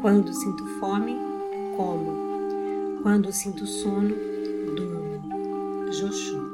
Quando sinto fome, como. Quando sinto sono, durmo. Joshua.